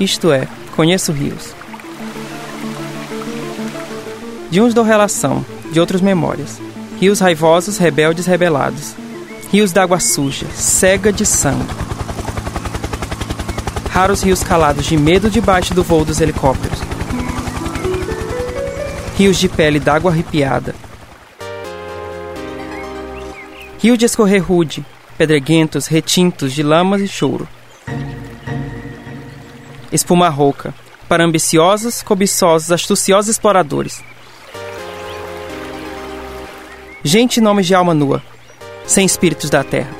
Isto é, conheço rios. De uns dou relação, de outros memórias. Rios raivosos, rebeldes, rebelados. Rios d'água suja, cega de sangue. Raros rios calados de medo debaixo do voo dos helicópteros. Rios de pele d'água arrepiada. Rio de escorrer rude, pedreguentos, retintos de lamas e choro. Espuma rouca, para ambiciosos, cobiçosos, astuciosos exploradores. Gente nomes de alma nua, sem espíritos da terra.